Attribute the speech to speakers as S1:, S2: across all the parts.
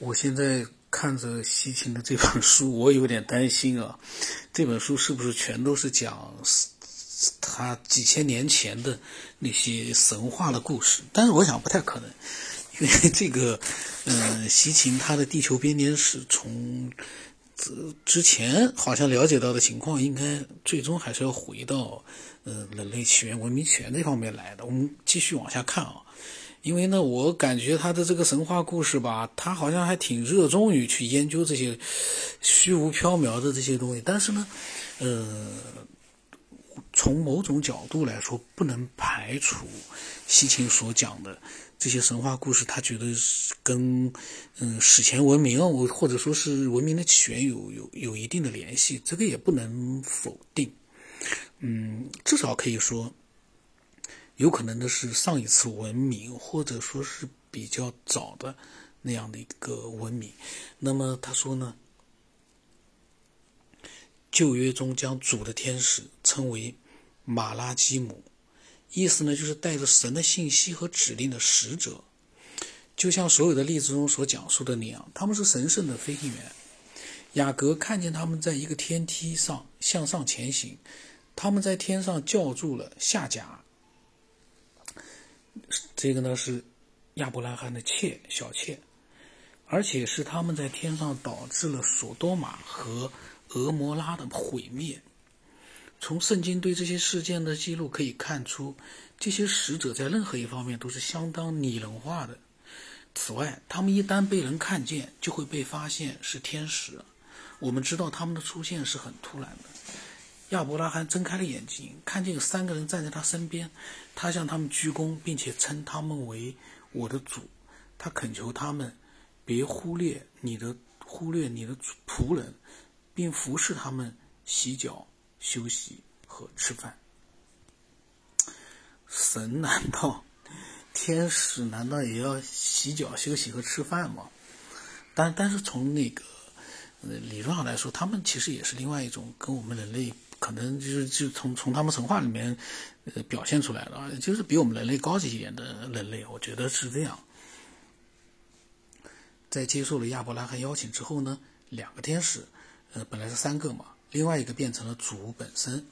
S1: 我现在看着西秦的这本书，我有点担心啊，这本书是不是全都是讲他几千年前的那些神话的故事？但是我想不太可能，因为这个，嗯，西秦他的地球编年史从之之前好像了解到的情况，应该最终还是要回到，呃，人类起源、文明起源这方面来的。我们继续往下看啊。因为呢，我感觉他的这个神话故事吧，他好像还挺热衷于去研究这些虚无缥缈的这些东西。但是呢，呃，从某种角度来说，不能排除西秦所讲的这些神话故事，他觉得跟嗯史前文明，我或者说是文明的起源有有有一定的联系，这个也不能否定。嗯，至少可以说。有可能的是上一次文明，或者说是比较早的那样的一个文明。那么他说呢，旧约中将主的天使称为马拉基姆，意思呢就是带着神的信息和指令的使者。就像所有的例子中所讲述的那样，他们是神圣的飞行员。雅各看见他们在一个天梯上向上前行，他们在天上叫住了夏甲。这个呢是亚伯拉罕的妾小妾，而且是他们在天上导致了索多玛和俄摩拉的毁灭。从圣经对这些事件的记录可以看出，这些使者在任何一方面都是相当拟人化的。此外，他们一旦被人看见，就会被发现是天使。我们知道他们的出现是很突然的。亚伯拉罕睁开了眼睛，看见有三个人站在他身边。他向他们鞠躬，并且称他们为我的主。他恳求他们别忽略你的忽略你的仆人，并服侍他们洗脚、休息和吃饭。神难道天使难道也要洗脚、休息和吃饭吗？但但是从那个理论上来说，他们其实也是另外一种跟我们人类。可能就是就从从他们神话里面，呃，表现出来的，就是比我们人类高级一点的人类，我觉得是这样。在接受了亚伯拉罕邀请之后呢，两个天使，呃，本来是三个嘛，另外一个变成了主本身，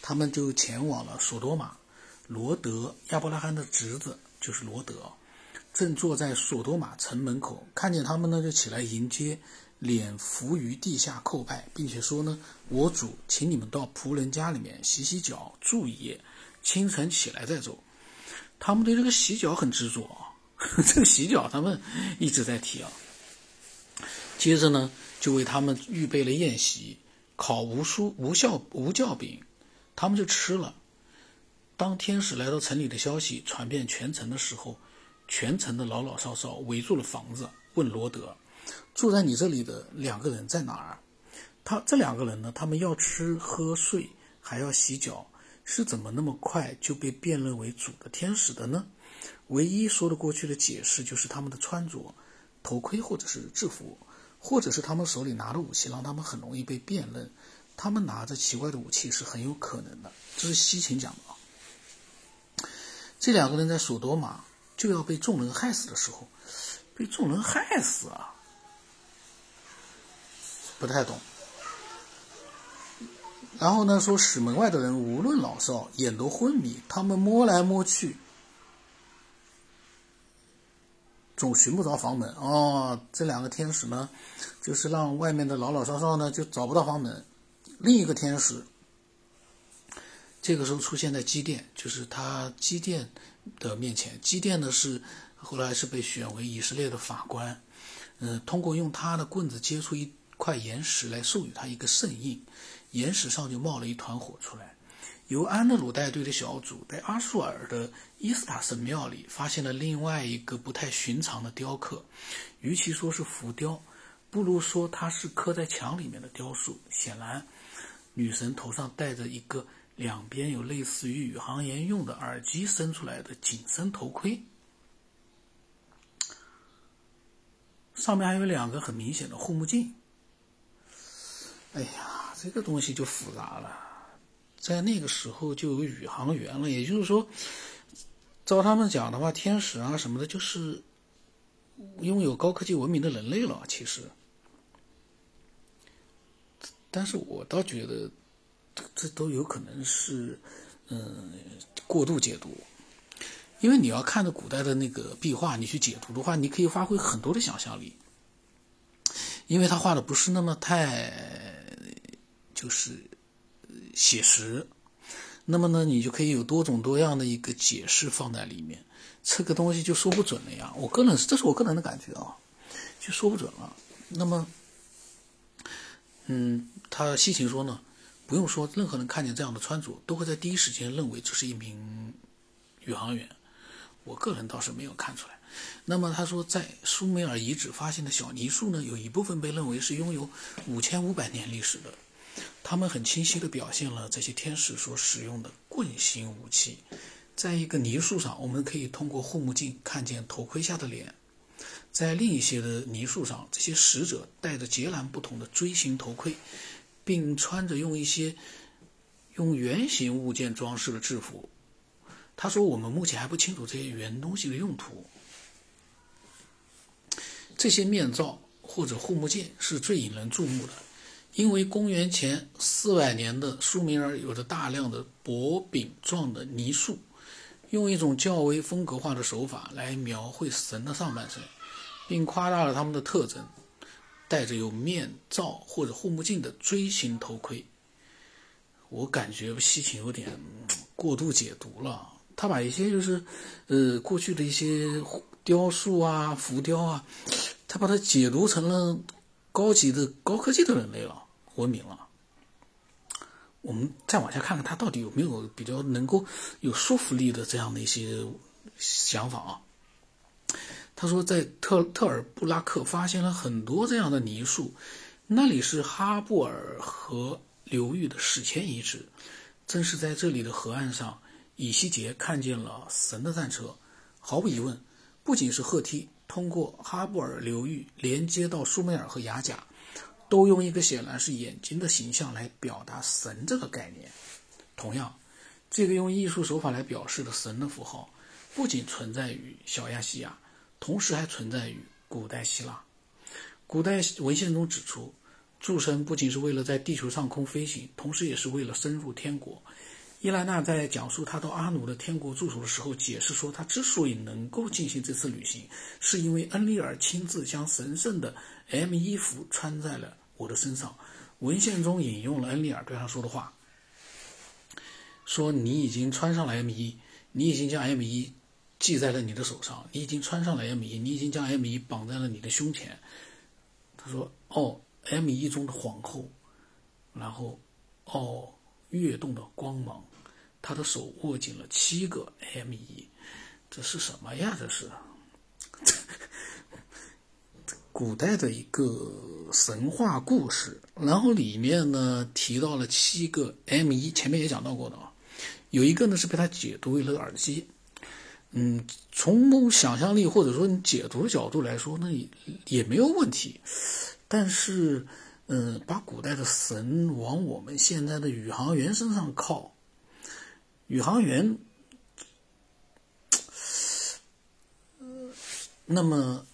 S1: 他们就前往了索多玛。罗德，亚伯拉罕的侄子就是罗德，正坐在索多玛城门口，看见他们呢，就起来迎接。脸伏于地下叩拜，并且说呢：“我主，请你们到仆人家里面洗洗脚，住一夜，清晨起来再走。”他们对这个洗脚很执着啊，这个洗脚他们一直在提啊。接着呢，就为他们预备了宴席，烤无数无效无酵饼，他们就吃了。当天使来到城里的消息传遍全城的时候，全城的老老少少围住了房子，问罗德。住在你这里的两个人在哪儿？他这两个人呢？他们要吃喝睡，还要洗脚，是怎么那么快就被辨认为主的天使的呢？唯一说得过去的解释就是他们的穿着，头盔或者是制服，或者是他们手里拿的武器，让他们很容易被辨认。他们拿着奇怪的武器是很有可能的。这是西秦讲的啊。这两个人在索多玛就要被众人害死的时候，被众人害死啊！不太懂，然后呢？说使门外的人无论老少，眼都昏迷，他们摸来摸去，总寻不着房门。哦，这两个天使呢，就是让外面的老老少少呢就找不到房门。另一个天使，这个时候出现在基甸，就是他基甸的面前。基甸呢是后来是被选为以色列的法官，嗯，通过用他的棍子接触一。块岩石来授予他一个圣印，岩石上就冒了一团火出来。由安德鲁带队的小组在阿苏尔的伊斯塔神庙里发现了另外一个不太寻常的雕刻，与其说是浮雕，不如说它是刻在墙里面的雕塑。显然，女神头上戴着一个两边有类似于宇航员用的耳机伸出来的紧身头盔，上面还有两个很明显的护目镜。哎呀，这个东西就复杂了，在那个时候就有宇航员了，也就是说，照他们讲的话，天使啊什么的，就是拥有高科技文明的人类了。其实，但是我倒觉得这都有可能是嗯过度解读，因为你要看着古代的那个壁画，你去解读的话，你可以发挥很多的想象力，因为他画的不是那么太就是写实。那么呢，你就可以有多种多样的一个解释放在里面，这个东西就说不准了呀。我个人，这是我个人的感觉啊，就说不准了。那么，嗯，他西秦说呢，不用说，任何人看见这样的穿着，都会在第一时间认为这是一名宇航员。我个人倒是没有看出来。那么他说，在苏美尔遗址发现的小泥树呢，有一部分被认为是拥有五千五百年历史的。他们很清晰地表现了这些天使所使用的棍形武器。在一个泥树上，我们可以通过护目镜看见头盔下的脸；在另一些的泥树上，这些使者戴着截然不同的锥形头盔，并穿着用一些用圆形物件装饰的制服。他说：“我们目前还不清楚这些圆东西的用途。这些面罩或者护目镜是最引人注目的。”因为公元前四百年的苏美尔有着大量的薄饼状的泥塑，用一种较为风格化的手法来描绘神的上半身，并夸大了他们的特征，戴着有面罩或者护目镜的锥形头盔。我感觉西芹有点过度解读了，他把一些就是呃过去的一些雕塑啊、浮雕啊，他把它解读成了高级的高科技的人类了。文明了，我们再往下看看，他到底有没有比较能够有说服力的这样的一些想法啊？他说，在特特尔布拉克发现了很多这样的泥塑，那里是哈布尔河流域的史前遗址。正是在这里的河岸上，以西杰看见了神的战车。毫无疑问，不仅是赫梯通过哈布尔流域连接到苏美尔和雅甲。都用一个显然是眼睛的形象来表达神这个概念。同样，这个用艺术手法来表示的神的符号，不仅存在于小亚细亚，同时还存在于古代希腊。古代文献中指出，诸神不仅是为了在地球上空飞行，同时也是为了深入天国。伊莱娜在讲述她到阿努的天国住所的时候，解释说，她之所以能够进行这次旅行，是因为恩利尔亲自将神圣的 M 衣服穿在了我的身上。文献中引用了恩利尔对他说的话，说：“你已经穿上了 M 衣，你已经将 M 衣系在了你的手上，你已经穿上了 M 衣，你已经将 M 衣绑在了你的胸前。”他说：“哦，M 衣中的皇后。”然后，哦。跃动的光芒，他的手握紧了七个 M 一，这是什么呀？这是 古代的一个神话故事，然后里面呢提到了七个 M 一，前面也讲到过的啊，有一个呢是被他解读为了耳机，嗯，从某想象力或者说你解读的角度来说，那也也没有问题，但是。嗯，把古代的神往我们现在的宇航员身上靠，宇航员，那么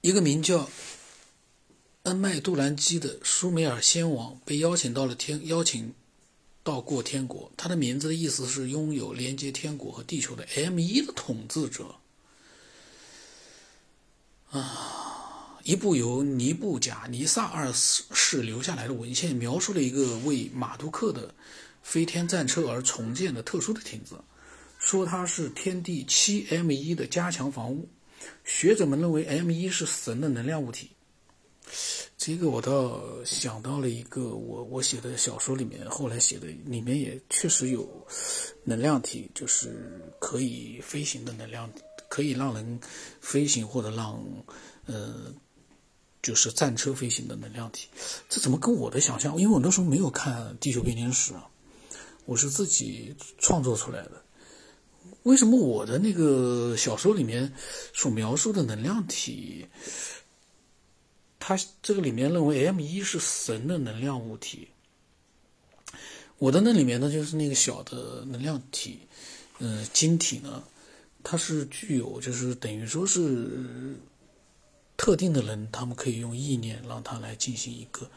S1: 一个名叫恩麦杜兰基的舒美尔先王被邀请到了天，邀请到过天国。他的名字的意思是拥有连接天国和地球的 M 一的统治者。一部由尼布贾尼撒二世留下来的文献，描述了一个为马杜克的飞天战车而重建的特殊的亭子，说它是天地七 M 一的加强房屋。学者们认为 M 一是神的能量物体。这个我倒想到了一个我我写的小说里面，后来写的里面也确实有能量体，就是可以飞行的能量，可以让人飞行或者让呃。就是战车飞行的能量体，这怎么跟我的想象？因为我那时候没有看《地球编年史》，我是自己创作出来的。为什么我的那个小说里面所描述的能量体，它这个里面认为 M 一是神的能量物体，我的那里面呢就是那个小的能量体，嗯，晶体呢，它是具有，就是等于说是特定的人，他们可以用意念让他来进行一个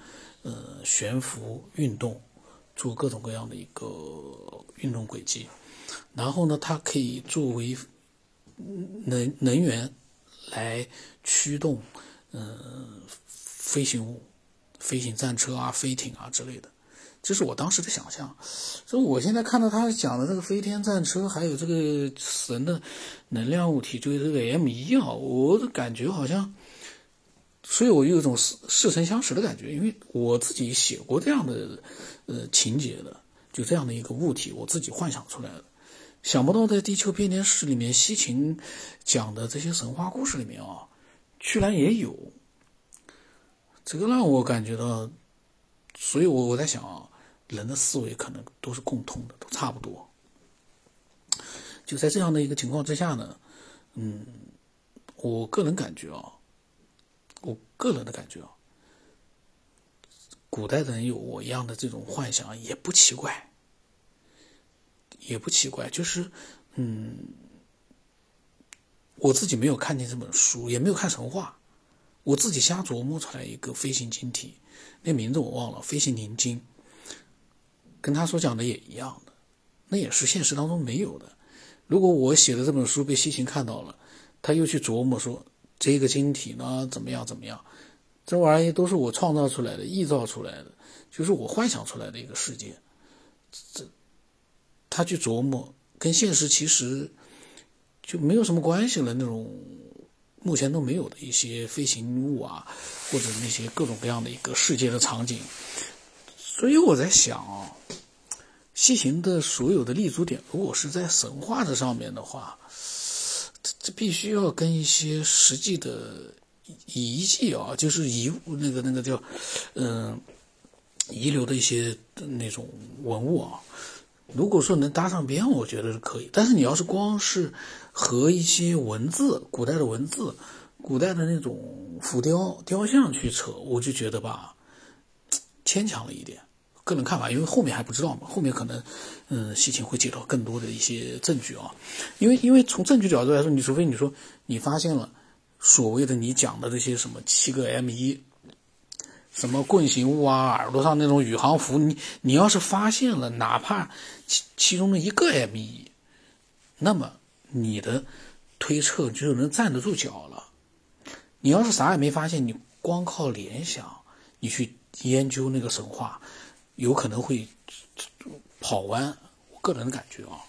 S1: 呃悬浮运动，做各种各样的一个运动轨迹。然后呢，它可以作为能能源来驱动嗯飞行物、飞行战车啊、飞艇啊之类的。这是我当时的想象，所以我现在看到他讲的这个飞天战车，还有这个神的能量物体，就是这个 M 一啊，我感觉好像，所以我有一种似似曾相识的感觉，因为我自己写过这样的呃情节的，就这样的一个物体，我自己幻想出来的，想不到在《地球编年史》里面，西秦讲的这些神话故事里面啊，居然也有，这个让我感觉到，所以我我在想啊。人的思维可能都是共通的，都差不多。就在这样的一个情况之下呢，嗯，我个人感觉啊，我个人的感觉啊，古代的人有我一样的这种幻想也不奇怪，也不奇怪。就是，嗯，我自己没有看见这本书，也没有看神话，我自己瞎琢磨出来一个飞行晶体，那名字我忘了，飞行灵晶。跟他所讲的也一样的，那也是现实当中没有的。如果我写的这本书被西行看到了，他又去琢磨说这个晶体呢怎么样怎么样，这玩意都是我创造出来的、臆造出来的，就是我幻想出来的一个世界。这他去琢磨，跟现实其实就没有什么关系了。那种目前都没有的一些飞行物啊，或者那些各种各样的一个世界的场景。所以我在想啊，西行的所有的立足点，如果是在神话这上面的话，必须要跟一些实际的遗迹啊，就是遗物那个那个叫嗯遗留的一些那种文物啊，如果说能搭上边，我觉得是可以。但是你要是光是和一些文字、古代的文字、古代的那种浮雕雕像去扯，我就觉得吧，牵强了一点。个人看法，因为后面还不知道嘛，后面可能，嗯，西秦会介绍更多的一些证据啊，因为因为从证据角度来说，你除非你说你发现了所谓的你讲的这些什么七个 M 一，什么棍形物啊，耳朵上那种宇航服，你你要是发现了哪怕其其中的一个 M 一，那么你的推测就能站得住脚了。你要是啥也没发现，你光靠联想，你去研究那个神话。有可能会跑弯，我个人感觉啊。